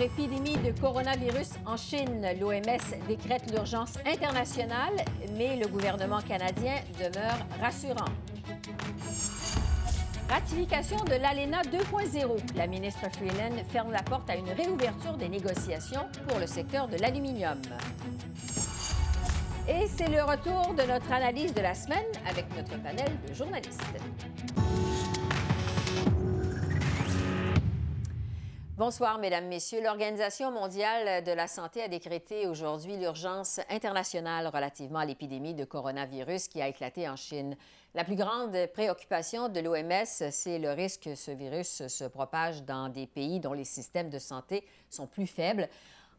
Épidémie de coronavirus en Chine. L'OMS décrète l'urgence internationale, mais le gouvernement canadien demeure rassurant. Ratification de l'ALENA 2.0. La ministre Freeland ferme la porte à une réouverture des négociations pour le secteur de l'aluminium. Et c'est le retour de notre analyse de la semaine avec notre panel de journalistes. Bonsoir, Mesdames, Messieurs. L'Organisation mondiale de la santé a décrété aujourd'hui l'urgence internationale relativement à l'épidémie de coronavirus qui a éclaté en Chine. La plus grande préoccupation de l'OMS, c'est le risque que ce virus se propage dans des pays dont les systèmes de santé sont plus faibles.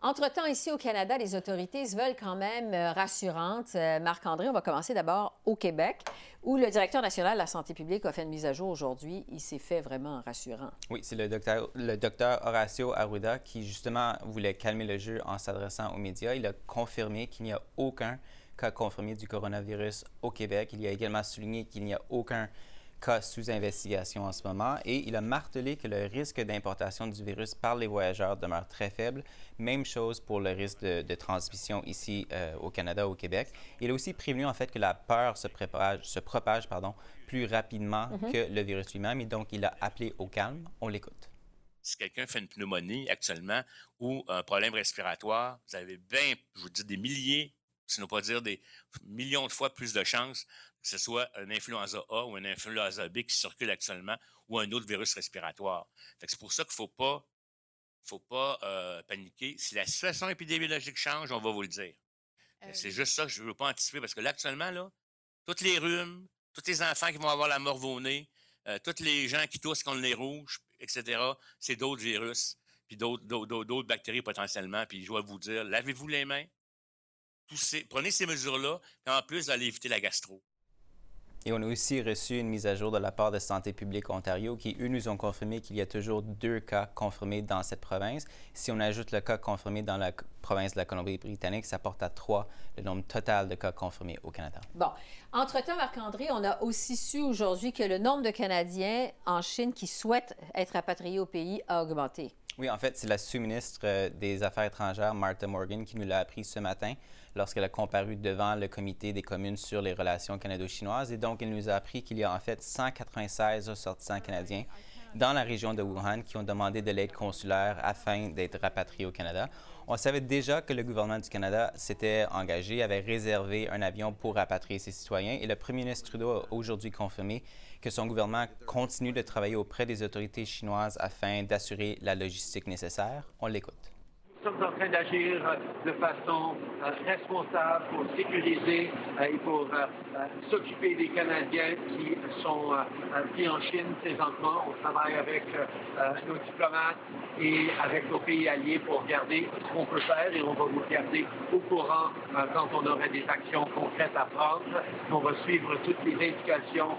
Entre-temps, ici au Canada, les autorités se veulent quand même euh, rassurantes. Euh, Marc-André, on va commencer d'abord au Québec, où le directeur national de la santé publique a fait une mise à jour aujourd'hui. Il s'est fait vraiment rassurant. Oui, c'est le docteur, Horacio Arruda qui, justement, voulait calmer le jeu en s'adressant aux médias. Il a confirmé qu'il n'y a aucun cas confirmé du coronavirus au Québec. Il a également souligné qu'il n'y a aucun cas sous investigation en ce moment et il a martelé que le risque d'importation du virus par les voyageurs demeure très faible. Même chose pour le risque de, transmission ici euh, au Canada, au Québec. Il a aussi prévenu en fait que la peur se, propage, se propage pardon, plus rapidement mm-hmm. que le virus lui-même et donc il a appelé au calme. On l'écoute. Si quelqu'un fait une pneumonie actuellement ou un problème respiratoire, vous avez bien, je vous dis, des milliers, sinon pas dire des millions de fois plus de chances que ce soit un influenza A ou un influenza B qui circule actuellement ou un autre virus respiratoire. C'est pour ça qu'il ne faut pas, faut pas euh, paniquer. Si la situation épidémiologique change, on va vous le dire. Euh, c'est juste ça que je ne veux pas anticiper parce que là, actuellement, là, toutes les rhumes, tous les enfants qui vont avoir la morve au nez, euh, tous les gens qui toussent contre les rouges, etc., c'est d'autres virus, puis d'autres bactéries potentiellement. Puis je dois vous dire, lavez-vous les mains, prenez ces mesures-là, et en plus, allez éviter la gastro. Et on a aussi reçu une mise à jour de la part de Santé publique Ontario qui, eux, nous ont confirmé qu'il y a toujours deux cas confirmés dans cette province. Si on ajoute le cas confirmé dans la province de la Colombie-Britannique, ça porte à trois le nombre total de cas confirmés au Canada. Bon. Entre-temps, Marc-André, on a aussi su aujourd'hui que le nombre de Canadiens en Chine qui souhaitent être rapatriés au pays a augmenté. Oui, en fait, c'est la sous-ministre euh, des Affaires étrangères, Martha Morgan, qui nous l'a appris ce matin lorsqu'elle a comparu devant le comité des communes sur les relations canado-chinoises. Et donc, elle nous a appris qu'il y a en fait 196 ressortissants canadiens dans la région de Wuhan qui ont demandé de l'aide consulaire afin d'être rapatriés au Canada. On savait déjà que le gouvernement du Canada s'était engagé, avait réservé un avion pour rapatrier ses citoyens et le premier ministre Trudeau a aujourd'hui confirmé que son gouvernement continue de travailler auprès des autorités chinoises afin d'assurer la logistique nécessaire. On l'écoute. Nous sommes en train d'agir de façon euh, responsable pour sécuriser euh, et pour euh, s'occuper des Canadiens qui sont pris en Chine présentement. On travaille avec nos diplomates et avec nos pays alliés pour regarder ce qu'on peut faire et on va vous garder au courant quand on aurait des actions concrètes à prendre. On va suivre toutes les indications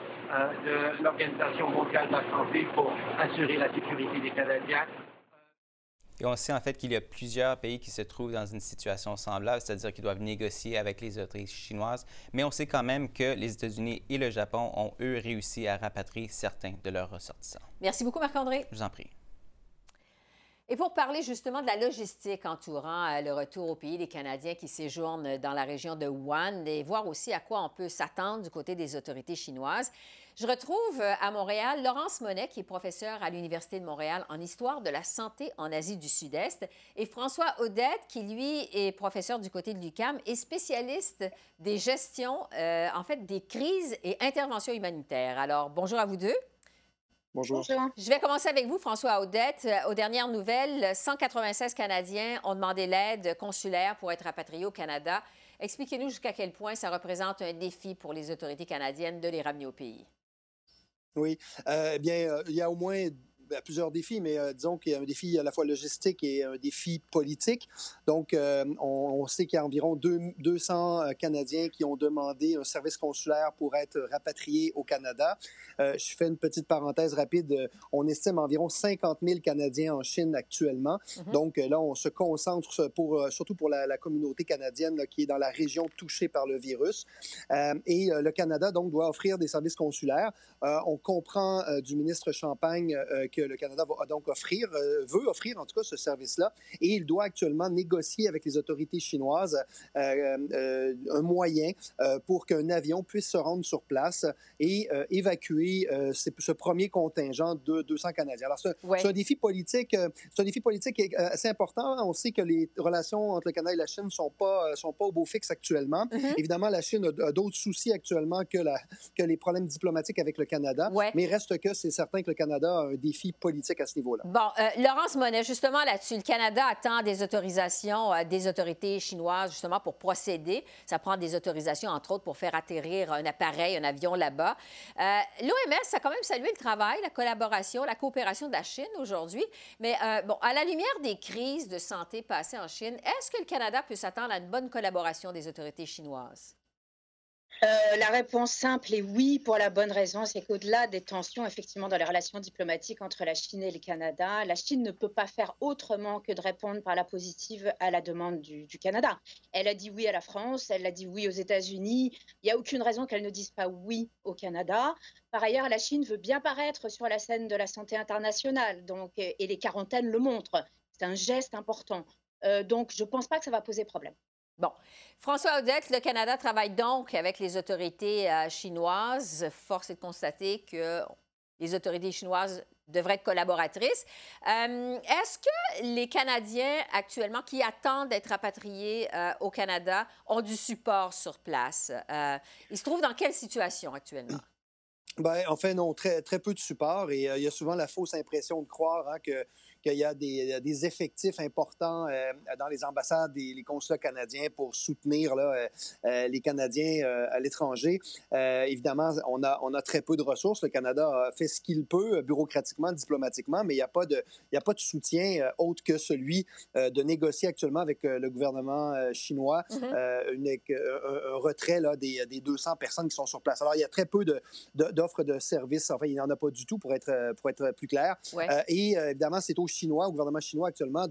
de l'Organisation mondiale de la santé pour assurer la sécurité des Canadiens. Et on sait en fait qu'il y a plusieurs pays qui se trouvent dans une situation semblable, c'est-à-dire qu'ils doivent négocier avec les autorités chinoises, mais on sait quand même que les États-Unis et le Japon ont, eux, réussi à rapatrier certains de leurs ressortissants. Merci beaucoup, Marc-André. Je vous en prie. Et pour parler justement de la logistique entourant euh, le retour au pays des Canadiens qui séjournent dans la région de Wuhan et voir aussi à quoi on peut s'attendre du côté des autorités chinoises, je retrouve euh, à Montréal Laurence Monet, qui est professeur à l'Université de Montréal en histoire de la santé en Asie du Sud-Est, et François Audette, qui lui est professeur du côté de l'UCAM et spécialiste des gestions, euh, en fait, des crises et interventions humanitaires. Alors, bonjour à vous deux. Bonjour. Je vais commencer avec vous, François Audette. Euh, aux dernières nouvelles, 196 Canadiens ont demandé l'aide consulaire pour être rapatriés au Canada. Expliquez-nous jusqu'à quel point ça représente un défi pour les autorités canadiennes de les ramener au pays. Oui. Euh, eh bien, euh, il y a au moins ben, plusieurs défis, mais euh, disons qu'il y a un défi à la fois logistique et un défi politique. Donc, euh, on, sait qu'il y a environ 200 euh, Canadiens qui ont demandé un service consulaire pour être rapatriés au Canada. je fais une petite parenthèse rapide. On estime environ 50 000 Canadiens en Chine actuellement. Mm-hmm. Donc, là, on se concentre pour, surtout pour la, communauté canadienne qui est dans la région touchée par le virus. et le Canada, donc, doit offrir des services consulaires. on comprend du ministre Champagne que le Canada va donc offrir, euh, veut offrir en tout cas ce service-là. Et il doit actuellement négocier avec les autorités chinoises euh, euh, un moyen pour qu'un avion puisse se rendre sur place et évacuer ce premier contingent de 200 Canadiens. Alors, c'est un, défi politique, c'est un défi politique assez important. On sait que les relations entre le Canada et la Chine ne sont pas, sont pas au beau fixe actuellement. Mm-hmm. Évidemment, la Chine a, d'autres soucis actuellement que, la, que les problèmes diplomatiques avec le Canada. Mais reste que c'est certain que le Canada a un défi politique à ce niveau-là. Bon, euh, Laurence Monet, justement là-dessus, le Canada attend des autorisations euh, des autorités chinoises justement pour procéder. Ça prend des autorisations, entre autres, pour faire atterrir un appareil, un avion là-bas. Euh, L'OMS a quand même salué le travail, la collaboration, la coopération de la Chine aujourd'hui. Mais bon, à la lumière des crises de santé passées en Chine, est-ce que le Canada peut s'attendre à une bonne collaboration des autorités chinoises? Euh, la réponse simple est oui, pour la bonne raison, c'est qu'au-delà des tensions, effectivement, dans les relations diplomatiques entre la Chine et le Canada, la Chine ne peut pas faire autrement que de répondre par la positive à la demande du, Canada. Elle a dit oui à la France, elle a dit oui aux États-Unis. Il n'y a aucune raison qu'elle ne dise pas oui au Canada. Par ailleurs, la Chine veut bien paraître sur la scène de la santé internationale, donc, et les quarantaines le montrent. C'est un geste important. Euh, donc, je ne pense pas que ça va poser problème. Bon. François Odette, le Canada travaille donc avec les autorités euh, chinoises. Force est de constater que les autorités chinoises devraient être collaboratrices. Euh, est-ce que les Canadiens actuellement qui attendent d'être rapatriés euh, au Canada ont du support sur place? ils se trouvent dans quelle situation actuellement? Ben, en fait, non, très, très peu de support et il y a souvent la fausse impression de croire hein, que qu'il y a des, des effectifs importants euh, dans les ambassades et les consulats canadiens pour soutenir là, euh, euh, les Canadiens à l'étranger. évidemment, on a, on a très peu de ressources. Le Canada fait ce qu'il peut, bureaucratiquement, diplomatiquement, mais il n'y a, pas de, il y a pas de soutien autre que celui de négocier actuellement avec le gouvernement chinois mm-hmm. un, retrait là, des, des, 200 personnes qui sont sur place. Alors, il y a très peu d'offres de, de, services. Enfin, il n'y en a pas du tout, pour être, pour être plus clair. et évidemment, c'est au chinois, au gouvernement chinois actuellement,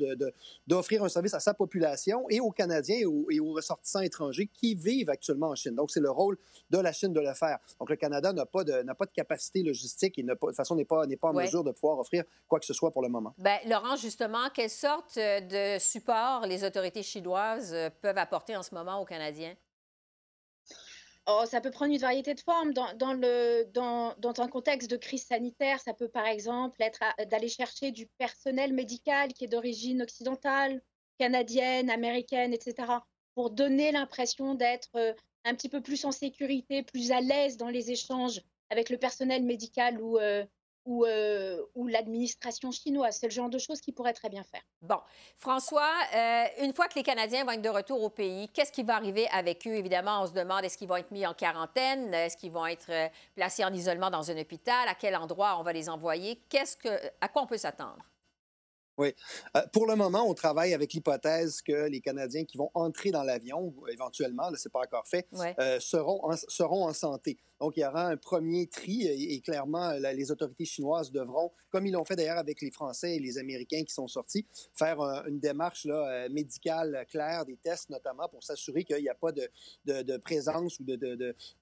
d'offrir de, un service à sa population et aux Canadiens et aux, ressortissants étrangers qui vivent actuellement en Chine. Donc, c'est le rôle de la Chine de le faire. Donc, le Canada n'a pas, de, pas de capacité logistique et de toute façon n'est pas, pas en mesure de pouvoir offrir quoi que ce soit pour le moment. Bien, Laurent, justement, quelle sorte de support les autorités chinoises peuvent apporter en ce moment aux Canadiens? Oh, ça peut prendre une variété de formes. Dans, un contexte de crise sanitaire, ça peut par exemple être d'aller chercher du personnel médical qui est d'origine occidentale, canadienne, américaine, etc., pour donner l'impression d'être euh, un petit peu plus en sécurité, plus à l'aise dans les échanges avec le personnel médical ou, euh, ou, euh, ou l'administration chinoise. C'est le genre de choses qu'ils pourraient très bien faire. Bon. François, euh, une fois que les Canadiens vont être de retour au pays, qu'est-ce qui va arriver avec eux? Évidemment, on se demande est-ce qu'ils vont être mis en quarantaine? Est-ce qu'ils vont être euh, placés en isolement dans un hôpital? À quel endroit on va les envoyer? Qu'est-ce que, à quoi on peut s'attendre? Oui. pour le moment, on travaille avec l'hypothèse que les Canadiens qui vont entrer dans l'avion, éventuellement, ce n'est pas encore fait, seront, seront en santé. Donc, il y aura un premier tri et, clairement, les autorités chinoises devront, comme ils l'ont fait d'ailleurs avec les Français et les Américains qui sont sortis, faire une démarche là, euh, médicale claire, des tests notamment, pour s'assurer qu'il n'y a pas de, de, présence ou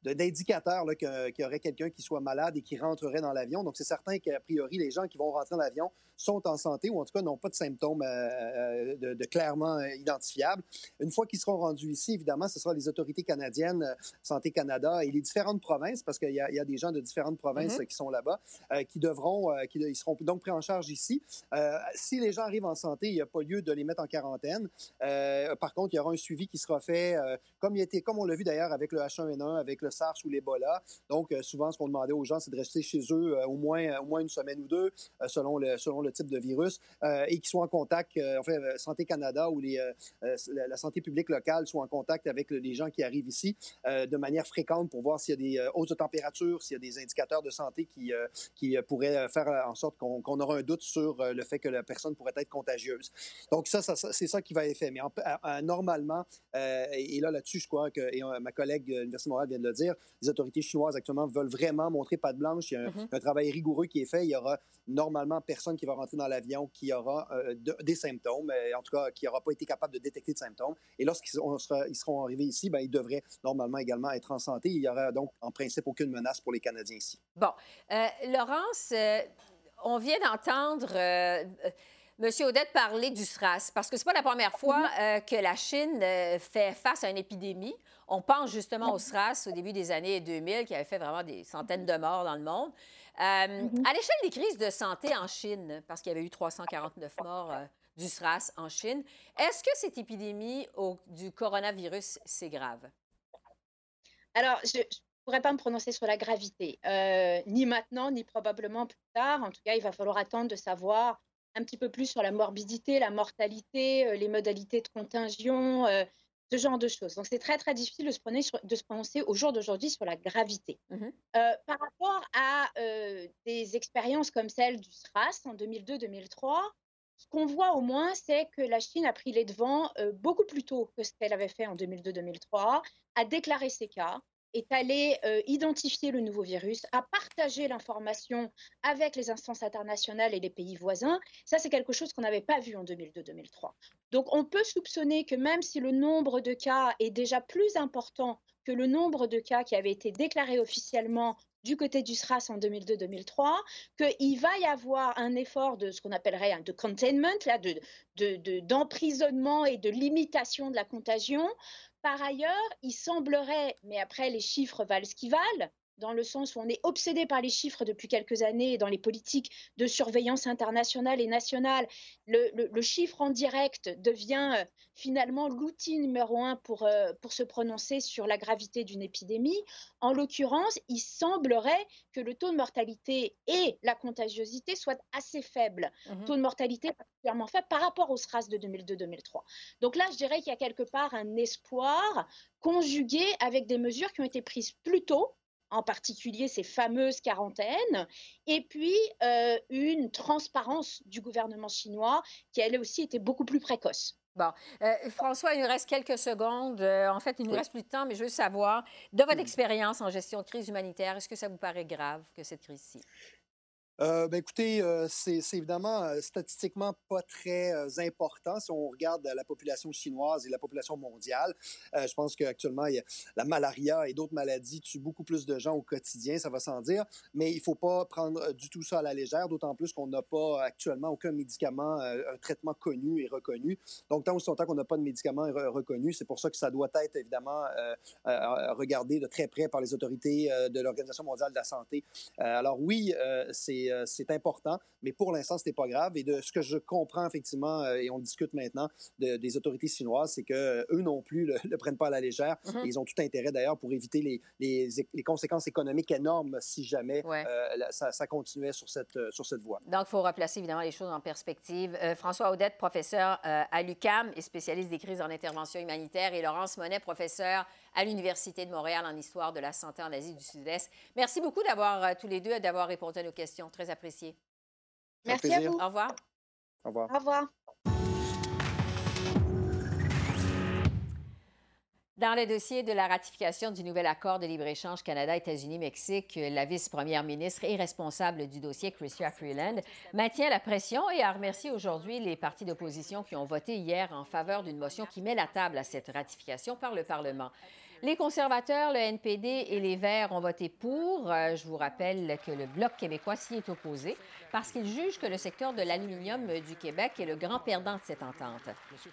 d'indicateur qu'il y aurait quelqu'un qui soit malade et qui rentrerait dans l'avion. Donc, c'est certain qu'a priori, les gens qui vont rentrer dans l'avion sont en santé ou en tout cas n'ont pas de symptômes euh, euh, de, clairement identifiables. Une fois qu'ils seront rendus ici, évidemment, ce sera les autorités canadiennes, Santé Canada et les différentes provinces parce qu'il y, a des gens de différentes provinces mm-hmm. qui sont là-bas, euh, qui devront, euh, qui ils seront donc pris en charge ici. Euh, si les gens arrivent en santé, il n'y a pas lieu de les mettre en quarantaine. par contre, il y aura un suivi qui sera fait, comme, il était, comme on l'a vu d'ailleurs avec le H1N1, avec le SARS ou l'Ebola. Donc, souvent, ce qu'on demandait aux gens, c'est de rester chez eux au, moins, au moins une semaine ou deux, selon, le, selon le type de virus. et qui soient en contact, enfin, Santé Canada ou les, la, santé publique locale soient en contact avec les gens qui arrivent ici de manière fréquente pour voir s'il y a des de température, s'il y a des indicateurs de santé qui, qui pourraient faire en sorte qu'on aura un doute sur le fait que la personne pourrait être contagieuse. Donc ça, c'est ça qui va être fait. Mais normalement, et, là, là-dessus, je crois que et, ma collègue de l'Université de Montréal vient de le dire, les autorités chinoises actuellement veulent vraiment montrer pas de blanche. Il y a un, mm-hmm. travail rigoureux qui est fait. Il y aura normalement personne qui va rentrer dans l'avion qui aura euh, des symptômes, en tout cas qui n'aura pas été capable de détecter de symptômes. Et lorsqu'ils ils seront arrivés ici, ben, ils devraient normalement également être en santé. Il y aura donc en principe aucune menace pour les Canadiens ici. Bon. Euh, Laurence, euh, on vient d'entendre Monsieur Odette parler du SRAS, parce que ce n'est pas la première fois mm-hmm. que la Chine fait face à une épidémie. On pense justement au SRAS au début des années 2000, qui avait fait vraiment des centaines de morts dans le monde. Euh, mm-hmm. À l'échelle des crises de santé en Chine, parce qu'il y avait eu 349 morts euh, du SRAS en Chine, est-ce que cette épidémie du coronavirus, c'est grave? Alors, je pourrais pas me prononcer sur la gravité, euh, ni maintenant, ni probablement plus tard. En tout cas, il va falloir attendre de savoir un petit peu plus sur la morbidité, la mortalité, les modalités de contagion, ce genre de choses. Donc, c'est très, très difficile de se, prononcer, de se prononcer au jour d'aujourd'hui sur la gravité. Mmh euh, par rapport à euh, des expériences comme celle du SRAS en 2002-2003, ce qu'on voit au moins, c'est que la Chine a pris les devants euh, beaucoup plus tôt que ce qu'elle avait fait en 2002-2003, a déclaré ses cas, est allé euh, identifier le nouveau virus, à partager l'information avec les instances internationales et les pays voisins. Ça, c'est quelque chose qu'on n'avait pas vu en 2002-2003. Donc, on peut soupçonner que même si le nombre de cas est déjà plus important que le nombre de cas qui avaient été déclarés officiellement du côté du SRAS en 2002-2003, qu'il va y avoir un effort de ce qu'on appellerait de containment, là, de, d'emprisonnement et de limitation de la contagion, par ailleurs, il semblerait, mais après les chiffres valent ce qu'ils valent, dans le sens où on est obsédé par les chiffres depuis quelques années dans les politiques de surveillance internationale et nationale. Le, chiffre en direct devient euh, finalement l'outil numéro un pour, euh, pour se prononcer sur la gravité d'une épidémie. En l'occurrence, il semblerait que le taux de mortalité et la contagiosité soient assez faibles. Mmh taux de mortalité particulièrement faible par rapport au SRAS de 2002-2003. Donc là, je dirais qu'il y a quelque part un espoir conjugué avec des mesures qui ont été prises plus tôt en particulier ces fameuses quarantaines, et puis euh, une transparence du gouvernement chinois qui, elle aussi, était beaucoup plus précoce. Bon. Euh, François, il nous reste quelques secondes. Euh, en fait, il nous reste plus de temps, mais je veux savoir, de votre expérience en gestion de crise humanitaire, est-ce que ça vous paraît grave que cette crise-ci? Euh, ben écoutez, euh, c'est évidemment euh, statistiquement pas très important si on regarde la population chinoise et la population mondiale. je pense qu'actuellement, la malaria et d'autres maladies tuent beaucoup plus de gens au quotidien, ça va sans dire, mais il faut pas prendre du tout ça à la légère, d'autant plus qu'on n'a pas actuellement aucun médicament, un traitement connu et reconnu. Donc, tant aussi qu'on n'a pas de médicament reconnu, c'est pour ça que ça doit être évidemment regardé de très près par les autorités de l'Organisation mondiale de la santé. alors oui, c'est euh, c'est important, mais pour l'instant, ce n'est pas grave. Et de ce que je comprends effectivement, euh, et on discute maintenant des autorités chinoises, c'est qu'eux non plus ne le, prennent pas à la légère. Mm-hmm. Ils ont tout intérêt d'ailleurs pour éviter les, les, conséquences économiques énormes si jamais euh, ça, continuait sur cette, sur cette voie. Donc, il faut replacer évidemment les choses en perspective. François Audette, professeur à l'UCAM et spécialiste des crises en intervention humanitaire, et Laurence Monet, professeur à l'Université de Montréal en histoire de la santé en Asie du Sud-Est. Merci beaucoup d'avoir tous les deux d'avoir répondu à nos questions. Très apprécié. Merci à vous. Au revoir. Au revoir. Au revoir. Dans le dossier de la ratification du nouvel accord de libre-échange Canada-États-Unis-Mexique, la vice-première ministre et responsable du dossier, Chrystia Freeland, maintient la pression et a remercié aujourd'hui les partis d'opposition qui ont voté hier en faveur d'une motion qui met la table à cette ratification par le Parlement. Les conservateurs, le NPD et les Verts ont voté pour. Euh, je vous rappelle que le Bloc québécois s'y est opposé parce qu'il juge que le secteur de l'aluminium du Québec est le grand perdant de cette entente.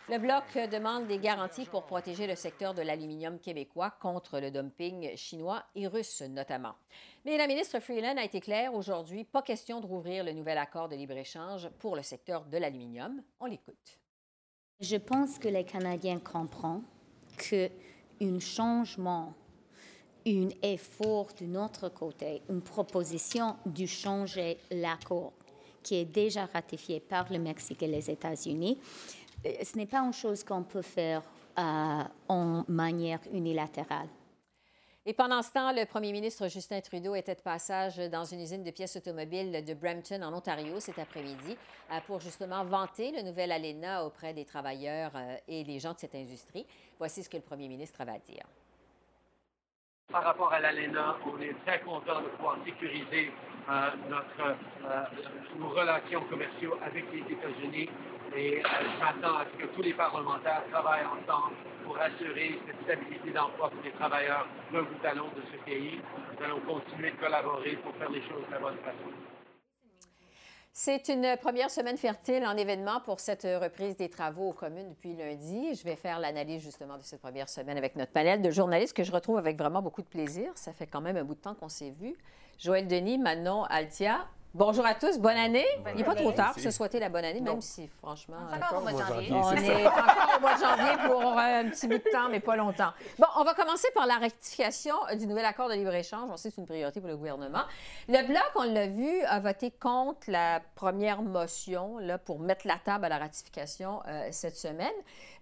Le Bloc demande des garanties pour protéger le secteur de l'aluminium québécois contre le dumping chinois et russe notamment. Mais la ministre Freeland a été claire aujourd'hui, pas question de rouvrir le nouvel accord de libre-échange pour le secteur de l'aluminium. On l'écoute. Je pense que les Canadiens comprennent que un changement, un effort de notre côté, une proposition de changer l'accord qui est déjà ratifié par le Mexique et les États-Unis. Euh, ce n'est pas une chose qu'on peut faire euh, en manière unilatérale. Et pendant ce temps, le premier ministre Justin Trudeau était de passage dans une usine de pièces automobiles de Brampton, en Ontario, cet après-midi, euh, pour justement vanter le nouvel ALENA auprès des travailleurs et des gens de cette industrie. Voici ce que le premier ministre à dire. Par rapport à l'ALENA, on est très content de pouvoir sécuriser euh, notre, euh, nos relations commerciales avec les États-Unis et euh, je m'attends à ce que tous les parlementaires travaillent ensemble pour assurer cette stabilité d'emploi pour les travailleurs d'un bout à l'autre de ce pays. Nous allons continuer de collaborer pour faire les choses de la bonne façon. C'est une première semaine fertile en événement pour cette reprise des travaux aux communes depuis lundi. Je vais faire l'analyse justement de cette première semaine avec notre panel de journalistes que je retrouve avec vraiment beaucoup de plaisir. Ça fait quand même un bout de temps qu'on s'est vus. Joël Denis, Manon Altia, Bonjour à tous, bonne année. Il n'est pas trop tard pour se souhaiter la bonne année, même si, franchement. On est encore au mois de janvier. On est encore au mois de janvier pour euh, un petit bout de temps, mais pas longtemps. Bon, on va commencer par la rectification du nouvel accord de libre-échange. On sait que c'est une priorité pour le gouvernement. Le Bloc, on l'a vu, a voté contre la première motion là, pour mettre la table à la ratification euh, cette semaine.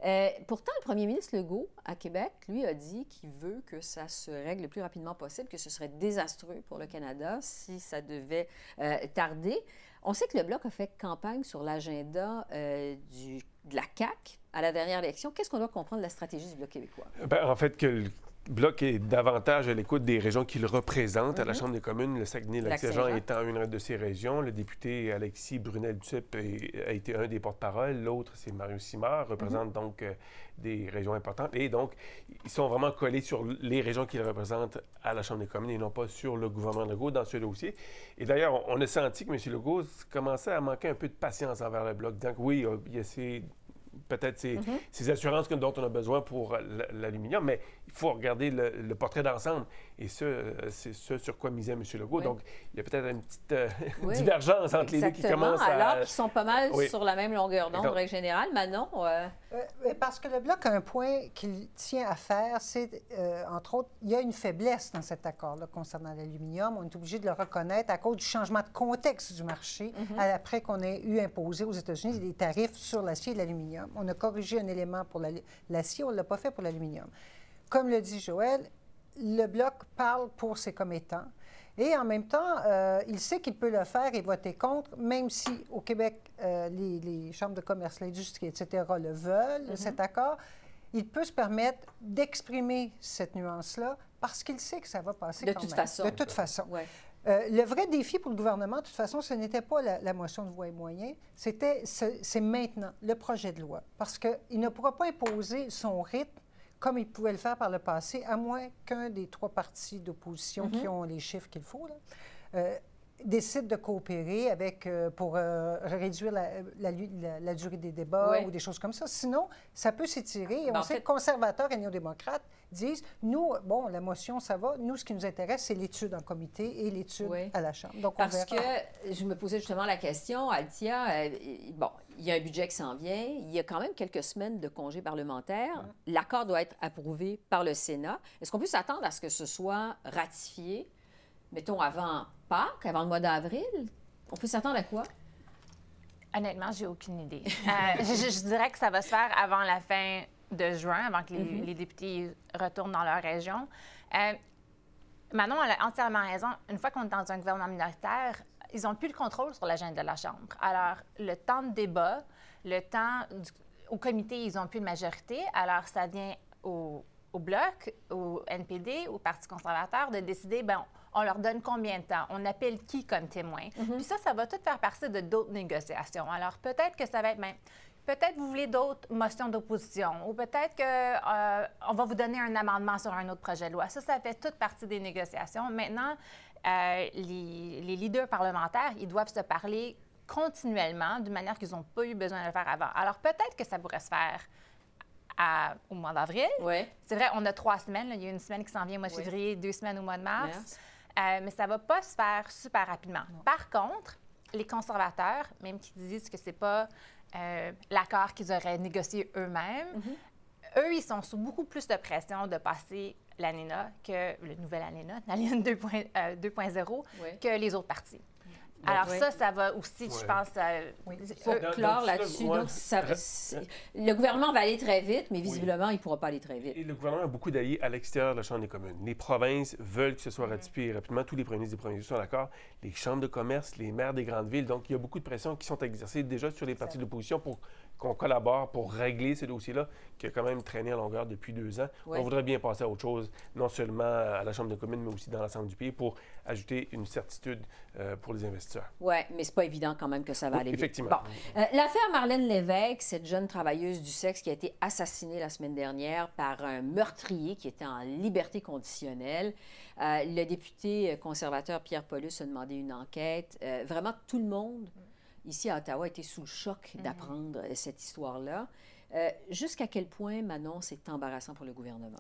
Euh, pourtant, le premier ministre Legault, à Québec, lui, a dit qu'il veut que ça se règle le plus rapidement possible, que ce serait désastreux pour le Canada si ça devait euh, tarder. On sait que le Bloc a fait campagne sur l'agenda euh, de la CAQ à la dernière élection. Qu'est-ce qu'on doit comprendre de la stratégie du Bloc québécois? Ben, en fait, que Bloc est davantage à l'écoute des régions qu'il représente à la mhm. Chambre des communes, le Saguenay-Lac-Saint-Jean étant une de ces régions. Le député Alexis Brunel-Duceppe a été un des porte-parole. L'autre, c'est Mario Simard, représente mhm. donc euh, des régions importantes. Et donc, ils sont vraiment collés sur les régions qu'ils représentent à la Chambre des communes et non pas sur le gouvernement Legault dans ce dossier. Et d'ailleurs, on a senti que M. Legault commençait à manquer un peu de patience envers le Bloc, disant que oui, il y a ces peut-être ces, mhm. ces, assurances dont on a besoin pour l'aluminium, mais il faut regarder le, portrait d'ensemble. Et ce, euh, c'est ce sur quoi misait M. Legault. Donc, il y a peut-être une petite euh, divergence entre les deux qui commencent à... alors qu'ils sont pas mal sur la même longueur d'onde, en règle générale. Manon? Euh, parce que le Bloc a un point qu'il tient à faire, c'est, entre autres, il y a une faiblesse dans cet accord-là concernant l'aluminium. On est obligé de le reconnaître à cause du changement de contexte du marché, mhm. après qu'on ait eu imposé aux États-Unis des tarifs sur l'acier et l'aluminium. On a corrigé un élément pour l'acier, on ne l'a pas fait pour l'aluminium. Comme le dit Joël, le Bloc parle pour ses commettants. Et en même temps, euh, il sait qu'il peut le faire et voter contre, même si au Québec, euh, les, chambres de commerce, l'industrie, etc., le veulent, mm-hmm. cet accord. Il peut se permettre d'exprimer cette nuance-là parce qu'il sait que ça va passer de toute façon. De toute façon. Euh, le vrai défi pour le gouvernement, de toute façon, ce n'était pas la, motion de voie et moyens, c'était c'est maintenant le projet de loi. Parce qu'il ne pourra pas imposer son rythme comme il pouvait le faire par le passé, à moins qu'un des trois partis d'opposition qui mhm. ont les chiffres qu'il faut, là, euh, décide de coopérer avec, euh, pour euh, réduire la, durée des débats ou des choses comme ça. Sinon, ça peut s'étirer. Et on sait que conservateurs et néo-démocrates disent, nous, bon, la motion, ça va. Nous, ce qui nous intéresse, c'est l'étude en comité et l'étude à la Chambre. Donc, Parce que je me posais justement la question, Altia, bon, il y a un budget qui s'en vient. Il y a quand même quelques semaines de congés parlementaires. L'accord doit être approuvé par le Sénat. Est-ce qu'on peut s'attendre à ce que ce soit ratifié, mettons, avant Pâques, avant le mois d'avril? On peut s'attendre à quoi? Honnêtement, j'ai aucune idée. Euh, je, dirais que ça va se faire avant la fin de juin, avant que les, mm-hmm. députés retournent dans leur région. Euh, Manon a entièrement raison. Une fois qu'on est dans un gouvernement minoritaire, ils n'ont plus le contrôle sur l'agenda de la Chambre. Alors, le temps de débat, le temps au comité, ils n'ont plus de majorité. Alors, ça vient au, Bloc, au NPD, au Parti conservateur de décider, ben, on leur donne combien de temps, on appelle qui comme témoin? Mm-hmm. Puis ça, ça va tout faire partie de d'autres négociations. Alors, peut-être que ça va être... Ben, peut-être vous voulez d'autres motions d'opposition ou peut-être qu'on euh, va vous donner un amendement sur un autre projet de loi. Ça, ça fait toute partie des négociations. Maintenant, euh, les, leaders parlementaires, ils doivent se parler continuellement d'une manière qu'ils n'ont pas eu besoin de le faire avant. Alors peut-être que ça pourrait se faire au mois d'avril. Oui. C'est vrai, on a trois semaines. Il y a une semaine qui s'en vient au mois de février, deux semaines au mois de mars. Euh, mais ça ne va pas se faire super rapidement. Par contre, les conservateurs, même qui disent que ce n'est pas euh, l'accord qu'ils auraient négocié eux-mêmes, mm-hmm. eux, ils sont sous beaucoup plus de pression de passer l'ANENA que le nouvel ANENA, l'ANENA 2.0, que les autres partis. Alors ça, ça va aussi, je pense... Euh, faut clore là-dessus. Donc, le gouvernement va aller très vite, mais visiblement, il ne pourra pas aller très vite. Et le gouvernement a beaucoup d'alliés à l'extérieur de la Chambre des communes. Les provinces veulent que ce soit ratifié rapidement. Tous les premiers ministres des provinces sont d'accord. Les chambres de commerce, les maires des grandes villes. Donc, il y a beaucoup de pressions qui sont exercées déjà sur les partis d'opposition pour qu'on collabore pour régler ces dossiers-là qui a quand même traîné en longueur depuis deux ans. On voudrait bien passer à autre chose, non seulement à la Chambre des communes, mais aussi dans l'ensemble du pays pour ajouter une certitude euh, pour les investisseurs. Oui, mais c'est pas évident quand même que ça va aller Effectivement. Bon. Euh, l'affaire Marlène Lévesque, cette jeune travailleuse du sexe qui a été assassinée la semaine dernière par un meurtrier qui était en liberté conditionnelle. Euh, le député conservateur Pierre Paulus a demandé une enquête. vraiment, tout le monde ici à Ottawa était sous le choc mhm. d'apprendre cette histoire-là. Jusqu'à quel point, Manon, c'est embarrassant pour le gouvernement?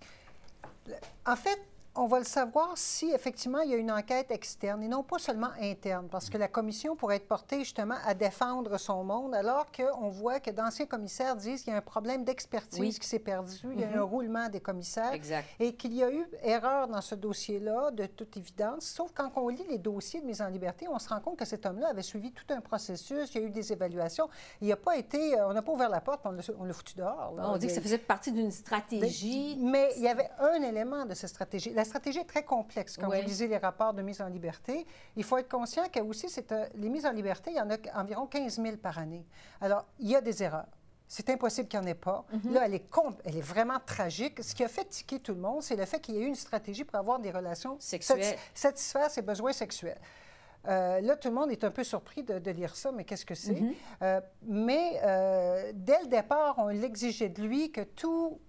En fait, on va le savoir si effectivement il y a une enquête externe et non pas seulement interne, parce que la commission pourrait être portée justement à défendre son monde, alors qu'on voit que d'anciens commissaires disent qu'il y a un problème d'expertise qui s'est perdu, il y a un mm-hmm. roulement des commissaires et qu'il y a eu erreur dans ce dossier-là, de toute évidence. Sauf quand on lit les dossiers de mise en liberté, on se rend compte que cet homme-là avait suivi tout un processus, il y a eu des évaluations, il n'a pas été, euh, on n'a pas ouvert la porte, on l'a foutu dehors. On dit que ça faisait partie d'une stratégie. Mais il y avait un élément de cette stratégie stratégie est très complexe. Quand vous lisez les rapports de mise en liberté, il faut être conscient que aussi, euh, les mises en liberté, il y en a environ 15 000 par année. Alors, il y a des erreurs. C'est impossible qu'il n'y en ait pas. Mhm. Là, elle est, elle est vraiment tragique. Ce qui a fait tiquer tout le monde, c'est le fait qu'il y ait eu une stratégie pour avoir des relations sexuelles, satisfaire ses besoins sexuels. Euh, là, tout le monde est un peu surpris de, lire ça, mais qu'est-ce que c'est? Mhm. Euh, mais dès le départ, on l'exigeait de lui que, tout,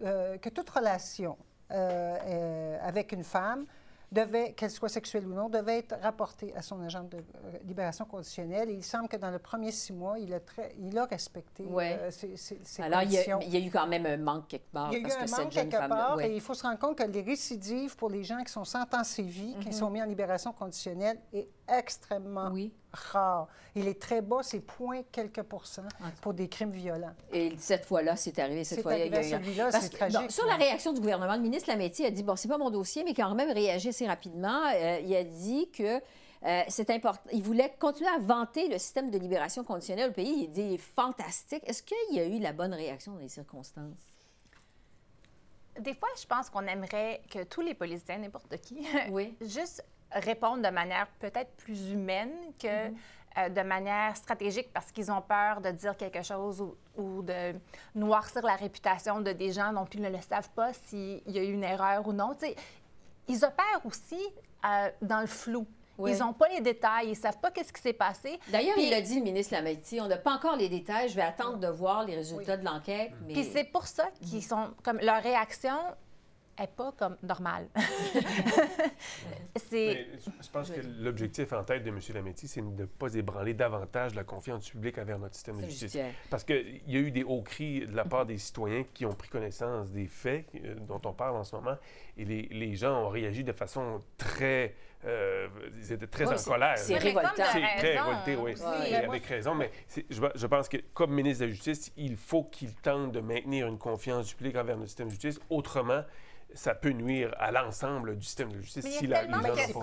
que toute relation euh, euh, avec une femme devait, qu'elle soit sexuelle ou non, devait être rapportée à son agent de euh, libération conditionnelle. Et il semble que dans le premier six mois, il a, très, il a respecté ces, ces, Alors, conditions. Il y, a, il y, a, eu quand même un manque quelque part. Il y a eu un manque quelque part. Et il faut se rendre compte que les récidives pour les gens qui sont sans temps qui mhm. sont mis en libération conditionnelle, est extrêmement oui rare. Il est très bas, c'est point quelques pourcents pour des crimes violents. Et cette fois-là, c'est arrivé. Cette fois, arrivé celui-là, c'est tragique. sur la réaction du gouvernement, le ministre Lametti a dit, bon, c'est pas mon dossier, mais quand même réagi assez rapidement. Euh, il a dit que euh, c'est important. Il voulait continuer à vanter le système de libération conditionnelle au pays. Il dit, il est fantastique. Est-ce qu'il y a eu la bonne réaction dans les circonstances? Des fois, je pense qu'on aimerait que tous les policiers, n'importe qui, oui. juste répondre de manière peut-être plus humaine que mm-hmm. euh, de manière stratégique parce qu'ils ont peur de dire quelque chose ou, de noircir la réputation de des gens dont ils ne le savent pas s'il y a eu une erreur ou non. ils opèrent aussi euh, dans le flou. Ils n'ont pas les détails, ils ne savent pas qu'est-ce qui s'est passé. D'ailleurs, il a dit, le ministre Lametti, on n'a pas encore les détails, je vais attendre de voir les résultats de l'enquête. Mais... Puis c'est pour ça qu'ils sont, comme leur réaction n'est pas comme normale. c'est... Je pense que l'objectif en tête de M. Lametti, c'est de ne pas ébranler davantage la confiance du public envers notre système de justice. Parce qu'il y a eu des hauts cris de la part des citoyens qui ont pris connaissance des faits euh, dont on parle en ce moment, et les, les gens ont réagi de façon très... Euh, ils étaient très en colère. C'est révoltant. C'est très révolté, oui. avec raison. Mais je, je, pense que, comme ministre de la Justice, il faut qu'il tente de maintenir une confiance du public envers notre système de justice. Autrement, ça peut nuire à l'ensemble du système de justice si la, les gens.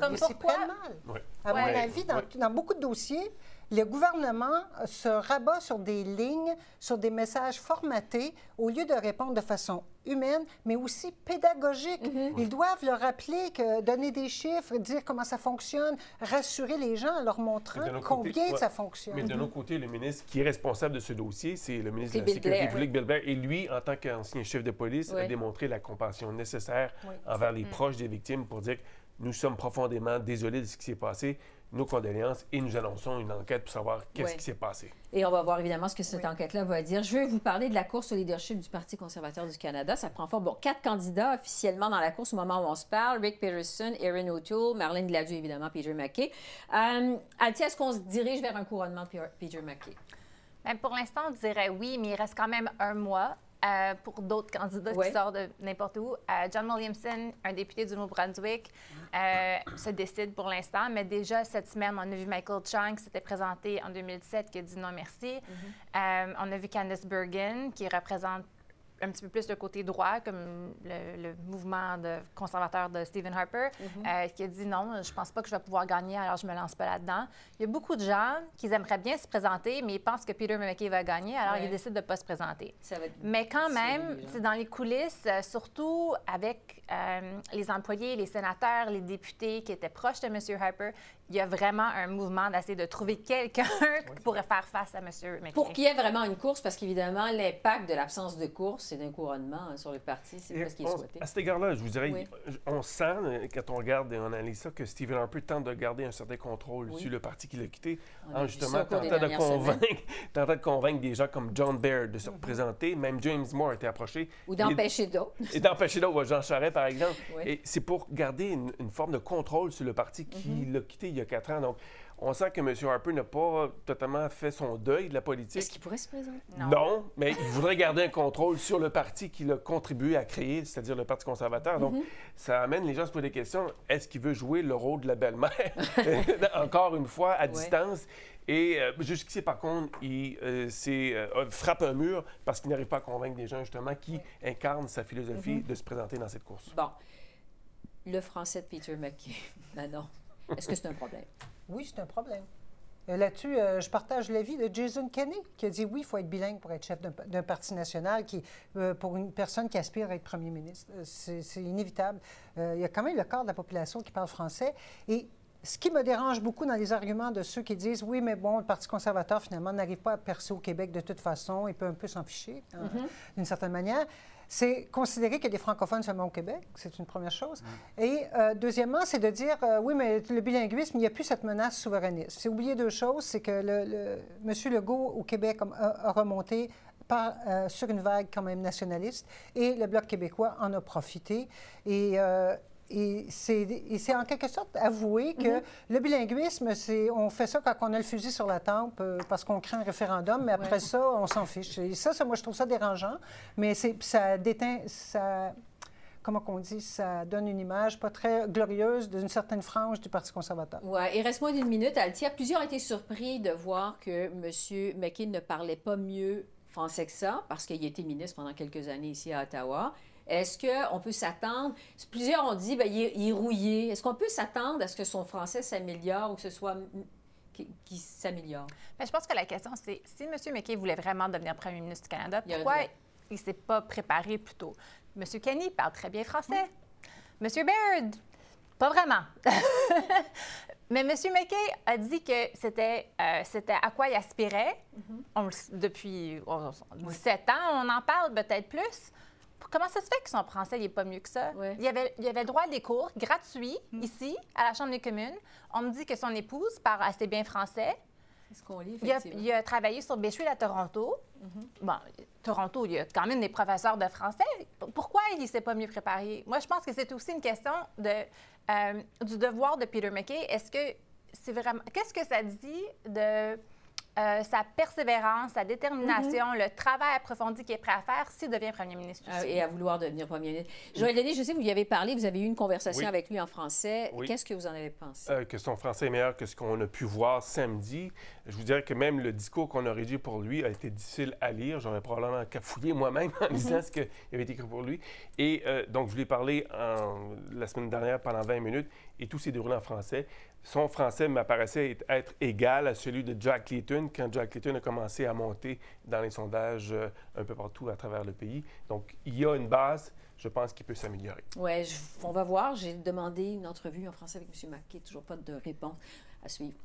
Comme pourquoi? mal. À mon avis, dans, dans, beaucoup de dossiers, le gouvernement se rabat sur des lignes, sur des messages formatés, au lieu de répondre de façon humaine, mais aussi pédagogique. Mm-hmm. Ils doivent leur rappeler que donner des chiffres, dire comment ça fonctionne, rassurer les gens en leur montrant combien ça fonctionne. Mais de l'autre côté, le ministre qui est responsable de ce dossier, c'est le ministre de la Sécurité publique, Bill Blair. Et lui, en tant qu'ancien chef de police, a démontré la compassion nécessaire envers les mm. proches des victimes pour dire que nous sommes profondément désolés de ce qui s'est passé nos condoléances et nous annonçons une enquête pour savoir qu'est-ce qui s'est passé. Et on va voir évidemment ce que cette enquête-là va dire. Je veux vous parler de la course au leadership du Parti conservateur du Canada. Ça prend forme. Bon, quatre candidats officiellement dans la course au moment où on se parle. Rick Peterson, Erin O'Toole, Marlene Gladu, évidemment, Peter McKay. Euh, Althea, est-ce qu'on se dirige vers un couronnement de Peter McKay? Bien, pour l'instant, on dirait oui, mais il reste quand même un mois. Euh, pour d'autres candidats qui sortent de n'importe où. Euh, John Williamson, un député du Nouveau-Brunswick, euh, se décide pour l'instant, mais déjà cette semaine, on a vu Michael Chang qui s'était présenté en 2017 qui a dit non merci. Mm-hmm. on a vu Candice Bergen qui représente un petit peu plus le côté droit, comme le, mouvement de conservateur de Stephen Harper, mhm. euh, qui a dit non, je pense pas que je vais pouvoir gagner, alors je me lance pas là-dedans. Il y a beaucoup de gens qui aimeraient bien se présenter, mais ils pensent que Peter McKay va gagner, alors ils décident de pas se présenter. mais quand même, c'est dans les coulisses, euh, surtout avec euh, les employés, les sénateurs, les députés qui étaient proches de M. Harper, il y a vraiment un mouvement d'essayer de trouver quelqu'un qui pourrait faire face à M. McKay. Pour qu'il y ait vraiment une course, parce qu'évidemment, l'impact de l'absence de course, c'est d'un couronnement hein, sur le parti, c'est pas ce qui est souhaité. À cet égard-là, je vous dirais, on sent, quand on regarde et on analyse ça, que Stephen Harper tente de garder un certain contrôle sur le parti qu'il a quitté, en justement tentant de, convaincre, tentant de convaincre des gens comme John Baird de se mm-hmm. représenter. Même James Moore a été approché. Ou d'empêcher d'autres. Et d'empêcher d'autres, Jean Charest, par exemple. Et c'est pour garder une, forme de contrôle sur le parti qui mm-hmm. l'a quitté il y a quatre ans. Donc, on sent que M. Harper n'a pas totalement fait son deuil de la politique. Est-ce qu'il pourrait se présenter? Non. mais il voudrait garder un contrôle sur le parti qu'il a contribué à créer, c'est-à-dire le Parti conservateur. Donc, mm-hmm. ça amène les gens à se poser des questions. Est-ce qu'il veut jouer le rôle de la belle-mère, encore une fois, à distance? Et euh, jusqu'ici, par contre, il euh, euh, frappe un mur parce qu'il n'arrive pas à convaincre des gens, justement, qui incarnent sa philosophie mm-hmm. de se présenter dans cette course. Bon. Le français de Peter McKay. ben non. Est-ce que c'est un problème? Oui, c'est un problème. Euh, là-dessus, euh, je partage l'avis de Jason Kenney, qui a dit oui, il faut être bilingue pour être chef d'un parti national, qui, euh, pour une personne qui aspire à être premier ministre. C'est inévitable. il y a quand même le quart de la population qui parle français. Et ce qui me dérange beaucoup dans les arguments de ceux qui disent oui, mais bon, le Parti conservateur, finalement, n'arrive pas à percer au Québec de toute façon, il peut un peu s'en ficher, hein, mm-hmm. d'une certaine manière c'est considérer qu'il y a des francophones seulement au Québec, c'est une première chose. Mm. Et euh, deuxièmement, c'est de dire, euh, oui, mais le bilinguisme, il n'y a plus cette menace souverainiste. C'est oublier deux choses, c'est que le, le, M. Legault au Québec a, remonté par, euh, sur une vague quand même nationaliste, et le Bloc québécois en a profité. Et et c'est en quelque sorte avouer que mhm. le bilinguisme, c'est on fait ça quand on a le fusil sur la tempe euh, parce qu'on crée un référendum, mais après ça, on s'en fiche. Et ça, ça, moi, je trouve ça dérangeant, mais ça déteint, ça, comment on dit, ça donne une image pas très glorieuse d'une certaine frange du Parti conservateur. Oui, il reste moins d'une minute, Altia. Plusieurs ont été surpris de voir que M. McKay ne parlait pas mieux français que ça, parce qu'il a été ministre pendant quelques années ici à Ottawa. Est-ce qu'on peut s'attendre, plusieurs ont dit, bien, il, est, rouillé. Est-ce qu'on peut s'attendre à ce que son français s'améliore ou que ce soit qui, s'améliore? Bien, je pense que la question, c'est si M. McKay voulait vraiment devenir premier ministre du Canada, pourquoi il ne s'est pas préparé plus tôt? M. Kenny parle très bien français. M. Baird, pas vraiment. Mais M. McKay a dit que c'était euh, à quoi il aspirait. Mm-hmm. depuis 17 ans, on en parle peut-être plus. Comment ça se fait que son français n'est pas mieux que ça? Il, y avait, il avait droit à des cours gratuits hmm. ici, à la Chambre des communes. On me dit que son épouse parle assez bien français. C'est ce qu'on lit, il a, il a, travaillé sur Bay à Toronto. Mm-hmm. Bon, Toronto, il y a quand même des professeurs de français. Pourquoi il ne s'est pas mieux préparé? Moi, je pense que c'est aussi une question de, euh, du devoir de Peter McKay. Est-ce que c'est vraiment... Qu'est-ce que ça dit de euh, sa persévérance, sa détermination, mhm. le travail approfondi qu'il est prêt à faire s'il devient premier ministre. Euh, et à vouloir devenir premier ministre. Joël Denis, je sais que vous y avez parlé, vous avez eu une conversation avec lui en français. Qu'est-ce que vous en avez pensé? Euh, que son français est meilleur que ce qu'on a pu voir samedi. Je vous dirais que même le discours qu'on a rédigé pour lui a été difficile à lire. J'aurais probablement cafouillé moi-même en lisant ce qui avait été écrit pour lui. Et donc, je lui ai parlé la semaine dernière pendant 20 minutes et tout s'est déroulé en français son français m'apparaissait être égal à celui de Jack Layton quand Jack Layton a commencé à monter dans les sondages euh, un peu partout à travers le pays. Donc, il y a une base, je pense qu'il peut s'améliorer. Oui, on va voir. J'ai demandé une entrevue en français avec M. Mackey. Toujours pas de réponse à suivre.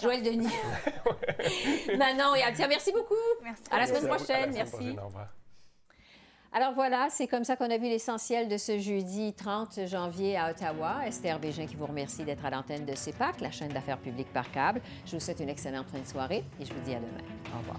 Joël Denis. Manon et Altia, merci beaucoup. Merci. À la semaine prochaine. merci. Au revoir. Alors voilà, c'est comme ça qu'on a vu l'essentiel de ce jeudi 30 janvier à Ottawa. Esther Bégin qui vous remercie d'être à l'antenne de CEPAC, la chaîne d'affaires publiques par câble. Je vous souhaite une excellente fin de soirée et je vous dis à demain. Au revoir.